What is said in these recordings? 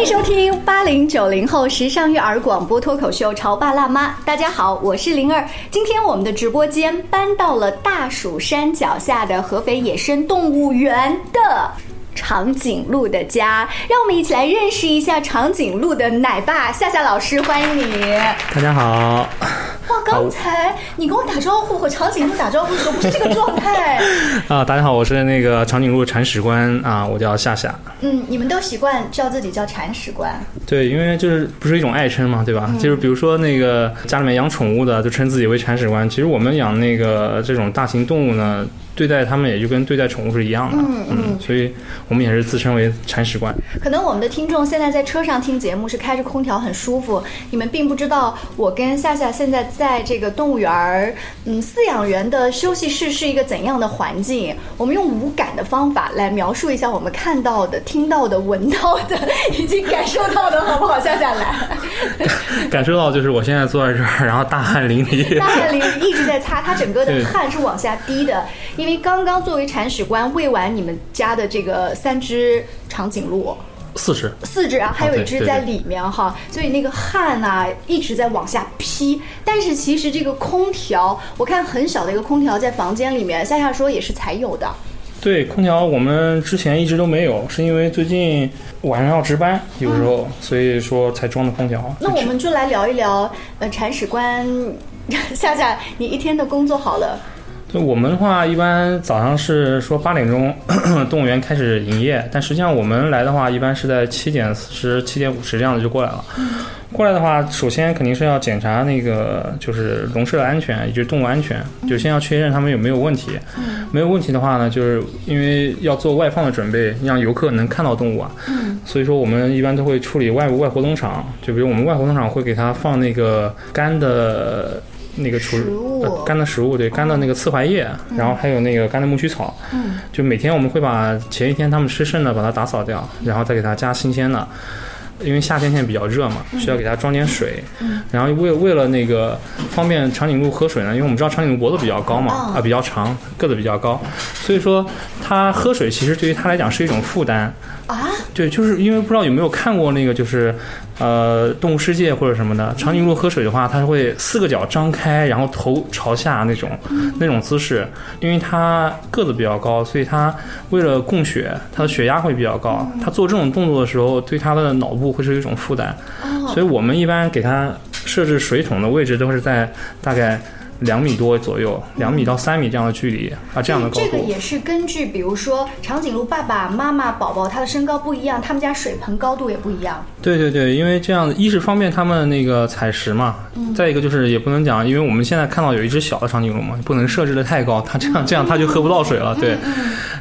欢迎收听八零九零后时尚育儿广播脱口秀《潮爸辣妈》。大家好，我是灵儿。今天我们的直播间搬到了大蜀山脚下的合肥野生动物园的长颈鹿的家，让我们一起来认识一下长颈鹿的奶爸夏夏老师，欢迎你。大家好，哇，刚才你跟我打招呼和长颈鹿打招呼的时候 不是这个状态。啊，大家好，我是那个长颈鹿铲屎官啊，我叫夏夏。嗯，你们都习惯叫自己叫铲屎官。对，因为就是不是一种爱称嘛，对吧？就是比如说那个家里面养宠物的，就称自己为铲屎官。其实我们养那个这种大型动物呢，对待它们也就跟对待宠物是一样的。嗯嗯所以我们也是自称为铲屎官。可能我们的听众现在在车上听节目是开着空调很舒服，你们并不知道我跟夏夏现在在这个动物园儿，嗯，饲养员的休息室是一个怎样的环境。我们用无感的方法来描述一下我们看到的、听到的、闻到的以及感受到的，好不好？夏夏来，感受到就是我现在坐在这儿，然后大汗淋漓。大汗淋漓一直在擦，他整个的汗是往下滴的，因为刚刚作为铲屎官喂完你们家的这个三只长颈鹿。四只，四只啊，还有一只在里面哈，所以那个汗呐、一直在往下劈。但是其实这个空调，我看很小的一个空调在房间里面，夏夏说也是才有的。对，空调我们之前一直都没有，是因为最近晚上要值班，有时候，所以说才装的空调。那我们就来聊一聊，呃，铲屎官 夏夏，你一天的工作好了，对我们的话，一般早上是说八点钟动物园开始营业，但实际上我们来的话，一般是在七点四十、七点五十这样子就过来了。过来的话，首先肯定是要检查那个就是笼舍的安全，也就是动物安全，就先要确认它们有没有问题。没有问题的话呢，就是因为要做外放的准备，让游客能看到动物啊。所以说我们一般都会处理外外活动场，就比如我们外活动场会给它放那个干的。那个除食物。呃干的食物，对，干的那个刺槐叶，然后还有那个干的苜蓿草，嗯，就每天我们会把前一天他们吃剩的把它打扫掉，然后再给它加新鲜的。因为夏天现在比较热嘛，需要给它装点水，然后为为了那个方便长颈鹿喝水呢，因为我们知道长颈鹿脖子比较高嘛，哦。啊比较长，个子比较高，所以说它喝水其实对于它来讲是一种负担。啊，对，就是因为不知道有没有看过那个，就是呃《动物世界》或者什么的，长颈鹿喝水的话，它会四个脚张开，然后头朝下那种那种姿势。因为它个子比较高，所以它为了供血，它的血压会比较高。它做这种动作的时候，对它的脑部会是一种负担。所以我们一般给它设置水桶的位置都是在大概。两米多左右，两米到三米这样的距离啊，这样的高度。这个也是根据，比如说长颈鹿爸爸妈妈宝宝他的身高不一样，他们家水盆高度也不一样。对对对，因为这样一是方便他们那个采食嘛，再一个就是也不能讲，因为我们现在看到有一只小的长颈鹿嘛，不能设置的太高，它这样这样它就喝不到水了。对，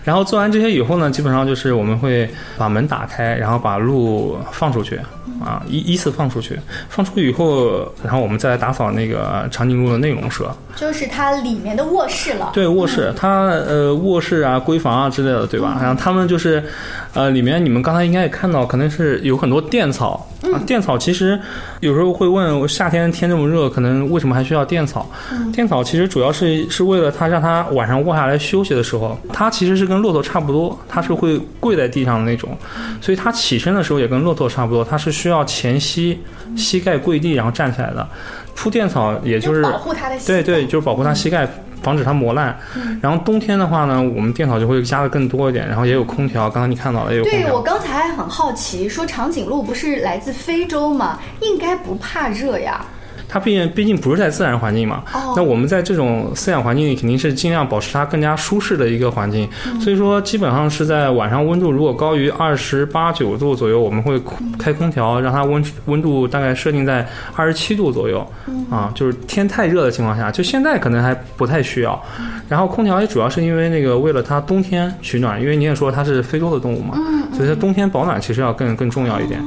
然后做完这些以后呢，基本上就是我们会把门打开，然后把鹿放出去，啊，依依次放出去，放出去以后，然后我们再来打扫那个长颈鹿的内笼舍。就是它里面的卧室了。对卧室，它呃卧室啊、闺房啊之类的，对吧？然后他们就是，呃，里面你们刚才应该也看到，可能是有很多垫草啊。垫草其实有时候会问，夏天天这么热，可能为什么还需要垫草？垫草其实主要是是为了它让它晚上卧下来休息的时候，它其实是跟骆驼差不多，它是会跪在地上的那种，所以它起身的时候也跟骆驼差不多，它是需要前膝膝盖跪地然后站起来的。铺垫草也就是保护它的膝盖对对，就是保护它膝盖，防止它磨烂。然后冬天的话呢，我们电烤就会加的更多一点，然后也有空调，刚刚你看到了也有空对我。刚才还很好奇，说长颈鹿不是来自非洲吗？应该不怕热呀。它毕竟毕竟不是在自然环境嘛，哦。那我们在这种饲养环境里肯定是尽量保持它更加舒适的一个环境，嗯。所以说基本上是在晚上温度如果高于二十八九度左右，我们会开空调，让它温温度大概设定在二十七度左右，嗯。啊，就是天太热的情况下，就现在可能还不太需要。嗯。然后空调也主要是因为那个为了它冬天取暖，因为你也说它是非洲的动物嘛，嗯所以它冬天保暖其实要更更重要一点。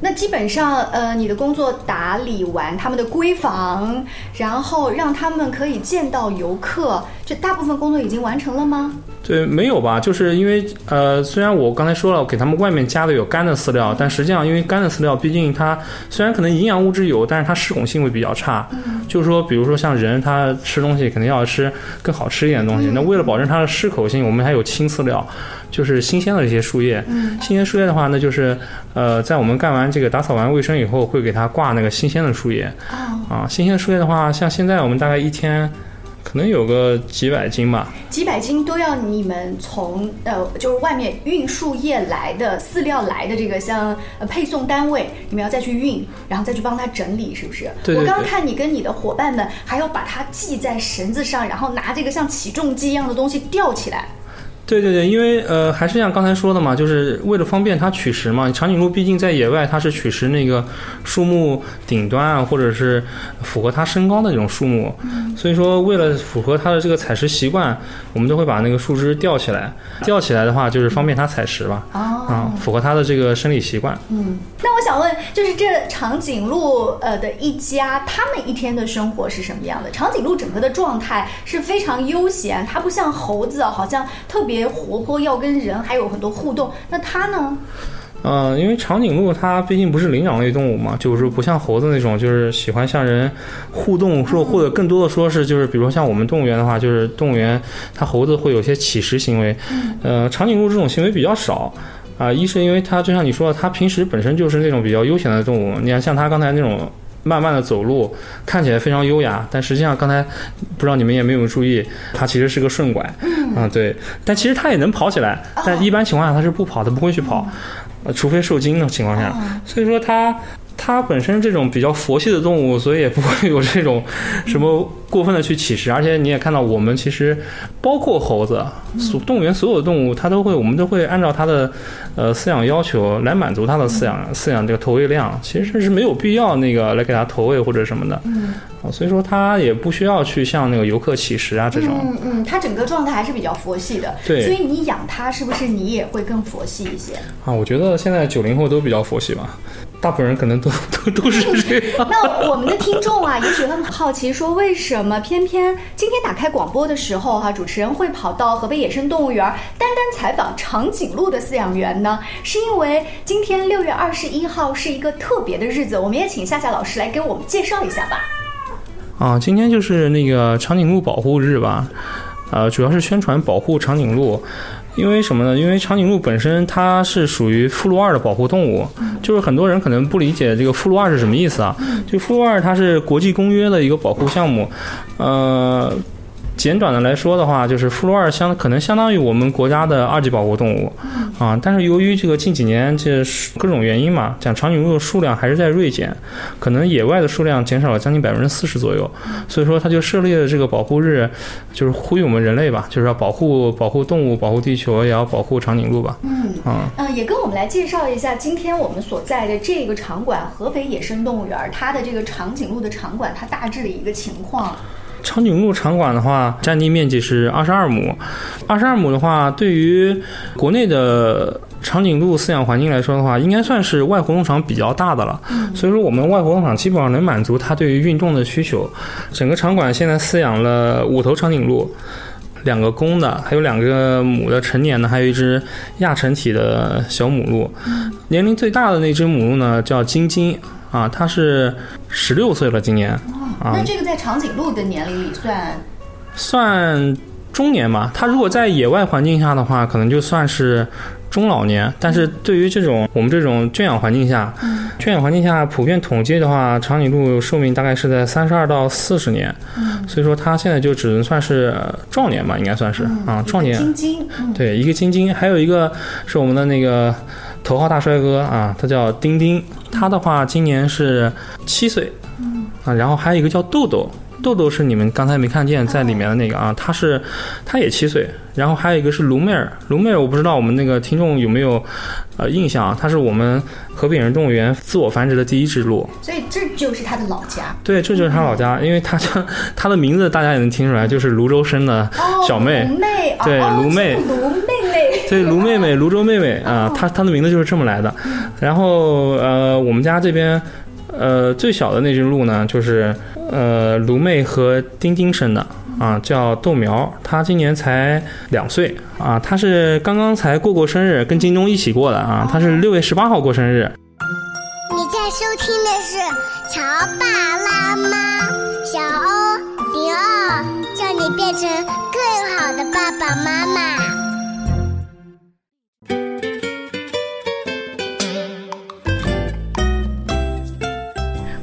那基本上，呃，你的工作打理完他们的闺房，然后让他们可以见到游客，这大部分工作已经完成了吗？对，没有吧？就是因为呃，虽然我刚才说了，给他们外面加的有干的饲料，但实际上因为干的饲料，毕竟它虽然可能营养物质有，但是它适口性会比较差。就是说，比如说像人，他吃东西肯定要吃更好吃一点的东西。那为了保证它的适口性，我们还有青饲料，就是新鲜的这些树叶。新鲜树叶的话，那就是呃，在我们干完这个打扫完卫生以后，会给它挂那个新鲜的树叶。啊，新鲜的树叶的话，像现在我们大概一天。可能有个几百斤吧，几百斤都要你们从呃，就是外面运树叶来的饲料来的这个像呃配送单位，你们要再去运，然后再去帮他整理，是不是？对。我刚刚看你跟你的伙伴们还要把它系在绳子上，然后拿这个像起重机一样的东西吊起来。对对对，因为呃，还是像刚才说的嘛，就是为了方便它取食嘛。长颈鹿毕竟在野外，它是取食那个树木顶端啊，或者是符合它身高的这种树木。所以说，为了符合它的这个采食习惯，我们都会把那个树枝吊起来。吊起来的话，就是方便它采食吧。啊，符合它的这个生理习惯。嗯，那我想问，就是这长颈鹿呃的一家，他们一天的生活是什么样的？长颈鹿整个的状态是非常悠闲，它不像猴子，好像特别。活泼，要跟人还有很多互动。那它呢？嗯，因为长颈鹿它毕竟不是灵长类动物嘛，就是不像猴子那种，就是喜欢向人互动，说或者更多的说是就是，比如说像我们动物园的话，就是动物园它猴子会有些乞食行为，呃，长颈鹿这种行为比较少啊。一是因为它就像你说的，它平时本身就是那种比较悠闲的动物。你看像它刚才那种。慢慢的走路，看起来非常优雅，但实际上刚才不知道你们有没有注意，它其实是个顺拐，啊对，但其实它也能跑起来，但一般情况下它是不跑，它不会去跑，呃，除非受惊的情况下，所以说它它本身这种比较佛系的动物，所以也不会有这种什么。过分的去乞食，而且你也看到，我们其实包括猴子，所动物园所有的动物，它都会，我们都会按照它的呃饲养要求来满足它的饲养饲养这个投喂量。其实是没有必要那个来给它投喂或者什么的，啊，所以说它也不需要去向那个游客乞食啊这种。嗯嗯，它整个状态还是比较佛系的。对，所以你养它是不是你也会更佛系一些？啊，我觉得现在九零后都比较佛系吧，大部分人可能都 都都是这样。那我们的听众啊，也许很好奇，说为什么？偏偏今天打开广播的时候，哈，主持人会跑到河北野生动物园单单采访长颈鹿的饲养员呢？是因为今天六月二十一号是一个特别的日子，我们也请夏夏老师来给我们介绍一下吧。啊，今天就是那个长颈鹿保护日吧，呃，主要是宣传保护长颈鹿。因为什么呢？因为长颈鹿本身它是属于附录二的保护动物，就是很多人可能不理解这个附录二是什么意思啊？就附录二它是国际公约的一个保护项目，呃。简短的来说的话，就是附录二相可能相当于我们国家的二级保护动物，啊，但是由于这个近几年这各种原因嘛，讲长颈鹿的数量还是在锐减，可能野外的数量减少了将近百分之四十左右，所以说它就设立了这个保护日，就是呼吁我们人类吧，就是要保护保护动物，保护地球，也要保护长颈鹿吧。嗯啊嗯，也跟我们来介绍一下今天我们所在的这个场馆——合肥野生动物园，它的这个长颈鹿的场馆，它大致的一个情况。长颈鹿场馆的话，占地面积是二十二亩。二十二亩的话，对于国内的长颈鹿饲养环境来说的话，应该算是外活动场比较大的了。所以说，我们外活动场基本上能满足它对于运动的需求。整个场馆现在饲养了五头长颈鹿，两个公的，还有两个母的成年的，还有一只亚成体的小母鹿。年龄最大的那只母鹿呢，叫晶晶啊，它是十六岁了，今年。那这个在长颈鹿的年龄里算算中年吧？它如果在野外环境下的话，可能就算是中老年。但是对于这种我们这种圈养环境下，圈养环境下普遍统计的话，长颈鹿寿命大概是在三十二到四十年。所以说它现在就只能算是壮年吧，应该算是啊壮年。对，一个晶晶，还有一个是我们的那个头号大帅哥啊，他叫丁丁，他的话今年是七岁。啊，然后还有一个叫豆豆，豆豆是你们刚才没看见在里面的那个啊，他是，他也七岁。然后还有一个是卢妹儿，卢妹儿我不知道我们那个听众有没有呃印象，它是我们河北人动物园自我繁殖的第一只鹿。所以这就是它的老家。对，这就是它老家，因为它叫 它的名字大家也能听出来，就是泸州生的小妹。卢妹。对，卢妹。卢妹妹。对，卢妹妹，泸州妹妹啊，她她的名字就是这么来的。然后呃，我们家这边。呃，最小的那只鹿呢，就是呃卢妹和丁丁生的啊，叫豆苗，它今年才两岁啊，它是刚刚才过过生日，跟京东一起过的啊，它是六月十八号过生日。你在收听的是《潮爸辣妈》，小欧零二，叫你变成更好的爸爸妈妈。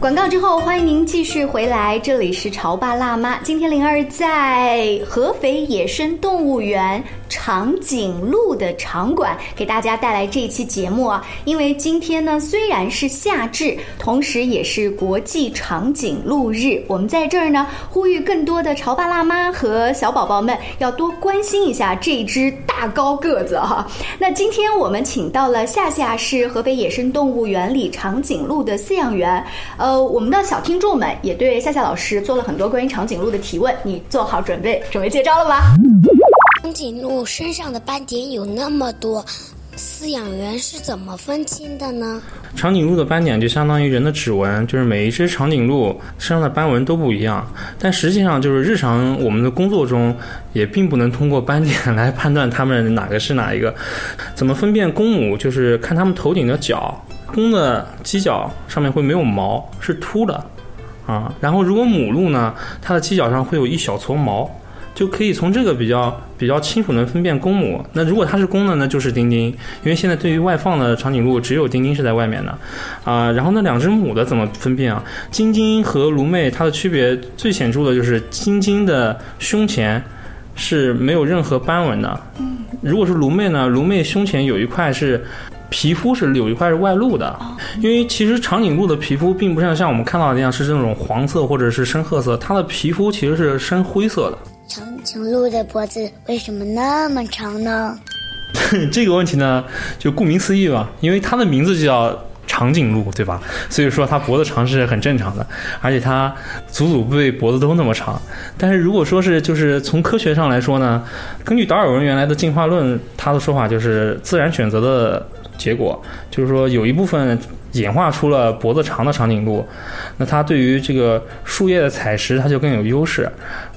广告之后，欢迎您继续回来，这里是潮爸辣妈。今天灵儿在合肥野生动物园。长颈鹿的场馆给大家带来这一期节目啊，因为今天呢虽然是夏至，同时也是国际长颈鹿日，我们在这儿呢呼吁更多的潮爸辣妈和小宝宝们要多关心一下这只大高个子哈。那今天我们请到了夏夏是合肥野生动物园里长颈鹿的饲养员，呃，我们的小听众们也对夏夏老师做了很多关于长颈鹿的提问，你做好准备，准备接招了吗？长颈鹿身上的斑点有那么多，饲养员是怎么分清的呢？长颈鹿的斑点就相当于人的指纹，就是每一只长颈鹿身上的斑纹都不一样。但实际上，就是日常我们的工作中，也并不能通过斑点来判断它们哪个是哪一个。怎么分辨公母？就是看它们头顶的角，公的犄角上面会没有毛，是秃的啊。然后如果母鹿呢，它的犄角上会有一小撮毛。就可以从这个比较比较清楚能分辨公母。那如果它是公的呢，就是丁丁，因为现在对于外放的长颈鹿，只有丁丁是在外面的，啊，然后那两只母的怎么分辨啊？金金和卢妹它的区别最显著的就是金金的胸前是没有任何斑纹的，如果是卢妹呢，卢妹胸前有一块是皮肤是有一块是外露的，因为其实长颈鹿的皮肤并不像像我们看到的那样是这种黄色或者是深褐色，它的皮肤其实是深灰色的。长颈鹿的脖子为什么那么长呢？这个问题呢，就顾名思义吧，因为它的名字就叫长颈鹿，对吧？所以说它脖子长是很正常的，而且它祖祖辈辈脖子都那么长。但是如果说是就是从科学上来说呢，根据达尔文原来的进化论，他的说法就是自然选择的结果，就是说有一部分演化出了脖子长的长颈鹿，那它对于这个树叶的采食，它就更有优势。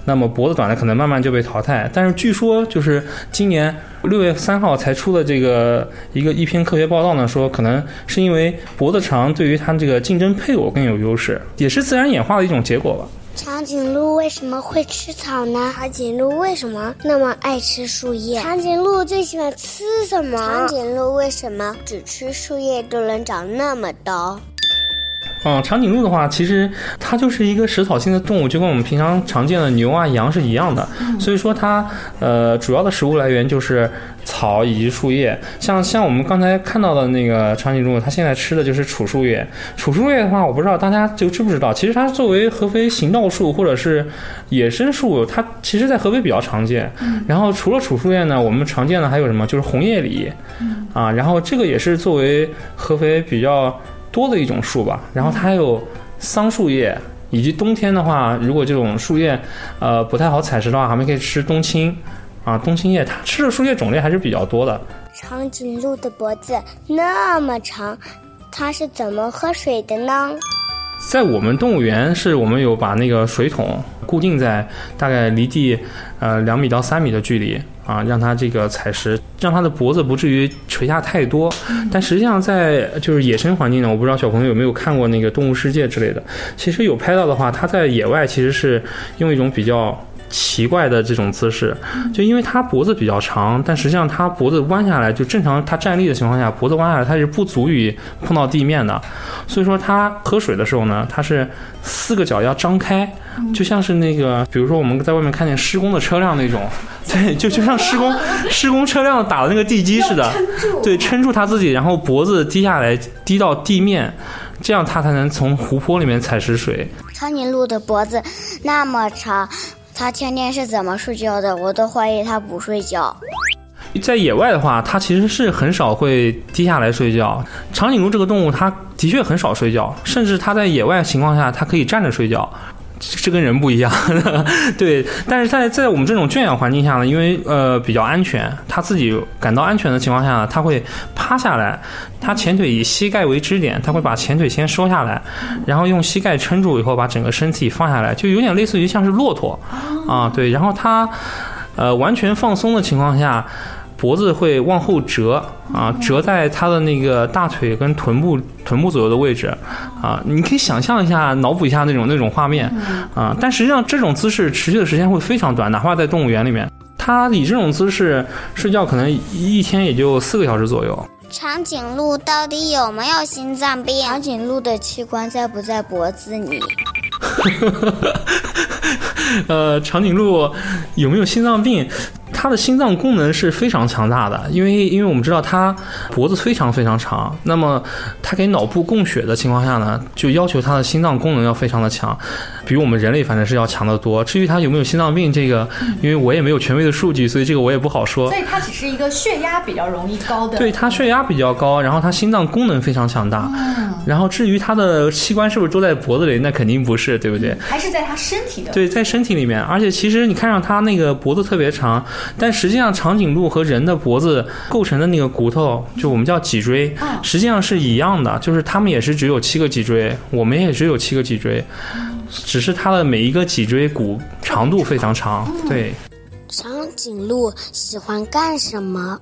那么脖子短的可能慢慢就被淘汰，但是据说就是今年六月三号才出的这个一个一篇科学报道呢，说可能是因为脖子长对于它这个竞争配偶更有优势，也是自然演化的一种结果吧。长颈鹿为什么会吃草呢？长颈鹿为什么那么爱吃树叶？长颈鹿最喜欢吃什么？长颈鹿为什么只吃树叶就能长那么高？嗯，长颈鹿的话，其实它就是一个食草性的动物，就跟我们平常常见的牛啊、羊是一样的。所以说它呃主要的食物来源就是草以及树叶。像像我们刚才看到的那个长颈鹿，它现在吃的就是楚树叶。楚树叶的话，我不知道大家就知不知道，其实它作为合肥行道树或者是野生树，它其实在合肥比较常见。然后除了楚树叶呢，我们常见的还有什么？就是红叶李啊。然后这个也是作为合肥比较。多的一种树吧，然后它还有桑树叶，以及冬天的话，如果这种树叶呃不太好采食的话，还们可以吃冬青啊，冬青叶，它吃的树叶种类还是比较多的。长颈鹿的脖子那么长，它是怎么喝水的呢？在我们动物园，是我们有把那个水桶固定在大概离地呃两米到三米的距离。啊，让它这个采食，让它的脖子不至于垂下太多。但实际上，在就是野生环境呢，我不知道小朋友有没有看过那个《动物世界》之类的。其实有拍到的话，它在野外其实是用一种比较奇怪的这种姿势，就因为他脖子比较长，但实际上他脖子弯下来，就正常他站立的情况下，脖子弯下来它是不足以碰到地面的。所以说，他喝水的时候呢，它是四个脚要张开，就像是那个，比如说我们在外面看见施工的车辆那种。对，就就像施工 施工车辆打的那个地基似的，对，撑住他自己，然后脖子低下来，低到地面，这样他才能从湖泊里面采食水。长颈鹿的脖子那么长，它天天是怎么睡觉的？我都怀疑它不睡觉。在野外的话，它其实是很少会低下来睡觉。长颈鹿这个动物，它的确很少睡觉，甚至它在野外情况下，它可以站着睡觉。这跟人不一样，对。但是在在我们这种圈养环境下呢，因为呃比较安全，它自己感到安全的情况下，它会趴下来，它前腿以膝盖为支点，它会把前腿先收下来，然后用膝盖撑住以后，把整个身体放下来，就有点类似于像是骆驼啊，对。然后它呃完全放松的情况下。脖子会往后折啊，折在他的那个大腿跟臀部臀部左右的位置啊，你可以想象一下，脑补一下那种那种画面啊。但实际上这种姿势持续的时间会非常短，哪怕在动物园里面，他以这种姿势睡觉可能一天也就四个小时左右。长颈鹿到底有没有心脏病？长颈鹿的器官在不在脖子里？呃，长颈鹿有没有心脏病？他的心脏功能是非常强大的，因为因为我们知道他脖子非常非常长，那么他给脑部供血的情况下呢，就要求他的心脏功能要非常的强，比我们人类反正是要强得多。至于他有没有心脏病，这个因为我也没有权威的数据，所以这个我也不好说。所以它只是一个血压比较容易高的。对，它血压比较高，然后它心脏功能非常强大。然后至于它的器官是不是都在脖子里，那肯定不是，对不对？还是在它身体的。对，在身体里面，而且其实你看上它那个脖子特别长。但实际上，长颈鹿和人的脖子构成的那个骨头，就我们叫脊椎，实际上是一样的，就是它们也是只有七个脊椎，我们也只有七个脊椎，只是它的每一个脊椎骨长度非常长。对，长颈鹿喜欢干什么？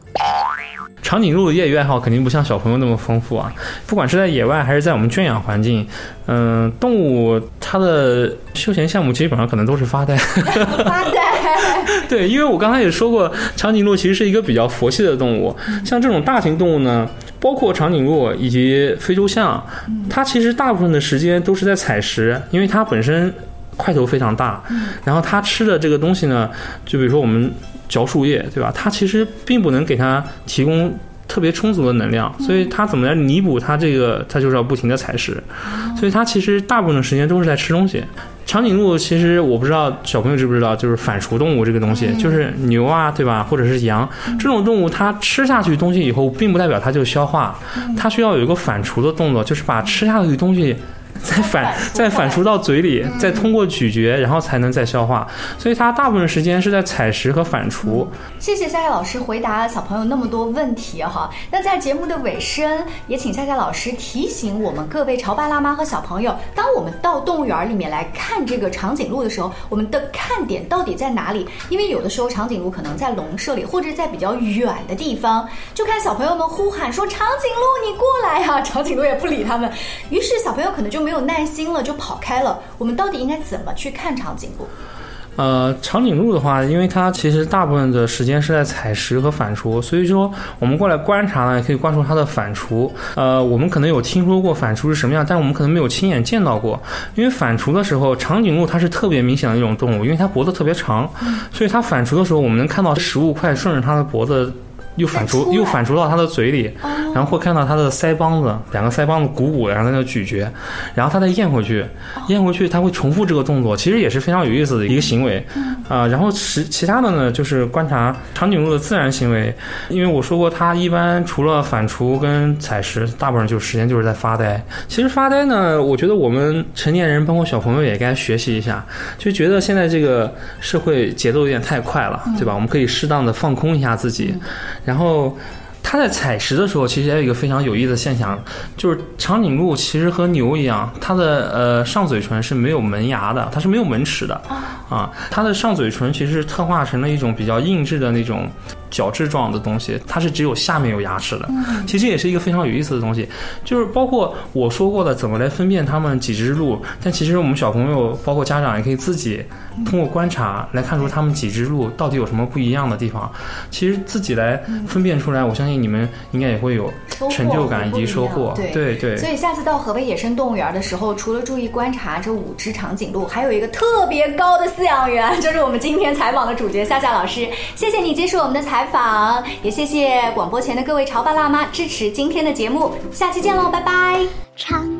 长颈鹿的业余爱好肯定不像小朋友那么丰富啊！不管是在野外还是在我们圈养环境，嗯，动物它的休闲项目基本上可能都是发呆。发呆。对，因为我刚才也说过，长颈鹿其实是一个比较佛系的动物。像这种大型动物呢，包括长颈鹿以及非洲象，它其实大部分的时间都是在采食，因为它本身块头非常大。然后它吃的这个东西呢，就比如说我们。嚼树叶，对吧？它其实并不能给它提供特别充足的能量，所以它怎么来弥补它这个？它就是要不停的采食，所以它其实大部分的时间都是在吃东西。长颈鹿其实我不知道小朋友知不知道，就是反刍动物这个东西，就是牛啊，对吧？或者是羊这种动物，它吃下去东西以后，并不代表它就消化，它需要有一个反刍的动作，就是把吃下去的东西。再反再反刍到嘴里，再通过咀嚼，然后才能再消化。所以它大部分时间是在采食和反刍。谢谢夏夏老师回答小朋友那么多问题哈。那在节目的尾声，也请夏夏老师提醒我们各位潮爸辣妈和小朋友，当我们到动物园里面来看这个长颈鹿的时候，我们的看点到底在哪里？因为有的时候长颈鹿可能在笼舍里，或者在比较远的地方，就看小朋友们呼喊说：“长颈鹿，你过来呀！”长颈鹿也不理他们，于是小朋友可能就。没有耐心了，就跑开了。我们到底应该怎么去看长颈鹿？呃，长颈鹿的话，因为它其实大部分的时间是在采食和反刍，所以说我们过来观察呢，可以关注它的反刍。呃，我们可能有听说过反刍是什么样，但我们可能没有亲眼见到过。因为反刍的时候，长颈鹿它是特别明显的一种动物，因为它脖子特别长，所以它反刍的时候，我们能看到食物快顺着它的脖子。又反刍，又反刍到它的嘴里，然后会看到它的腮帮子，两个腮帮子鼓鼓的，然后在那咀嚼，然后它再咽回去，咽回去，它会重复这个动作，其实也是非常有意思的一个行为，啊，然后其其他的呢，就是观察长颈鹿的自然行为，因为我说过，它一般除了反刍跟采食，大部分就时间就是在发呆。其实发呆呢，我觉得我们成年人，包括小朋友也该学习一下，就觉得现在这个社会节奏有点太快了，对吧？我们可以适当的放空一下自己。然后，它在采食的时候，其实还有一个非常有意思的现象，就是长颈鹿其实和牛一样，它的呃上嘴唇是没有门牙的，它是没有门齿的，啊，它的上嘴唇其实是特化成了一种比较硬质的那种。角质状的东西，它是只有下面有牙齿的。其实也是一个非常有意思的东西，就是包括我说过的怎么来分辨它们几只鹿。但其实我们小朋友，包括家长也可以自己通过观察来看出它们几只鹿到底有什么不一样的地方。其实自己来分辨出来，我相信你们应该也会有成就感以及收获。对对。所以下次到河北野生动物园的时候，除了注意观察这五只长颈鹿，还有一个特别高的饲养员，就是我们今天采访的主角夏夏老师。谢谢你接受我们的采。访，也谢谢广播前的各位潮爸辣妈支持今天的节目，下期见喽，拜拜。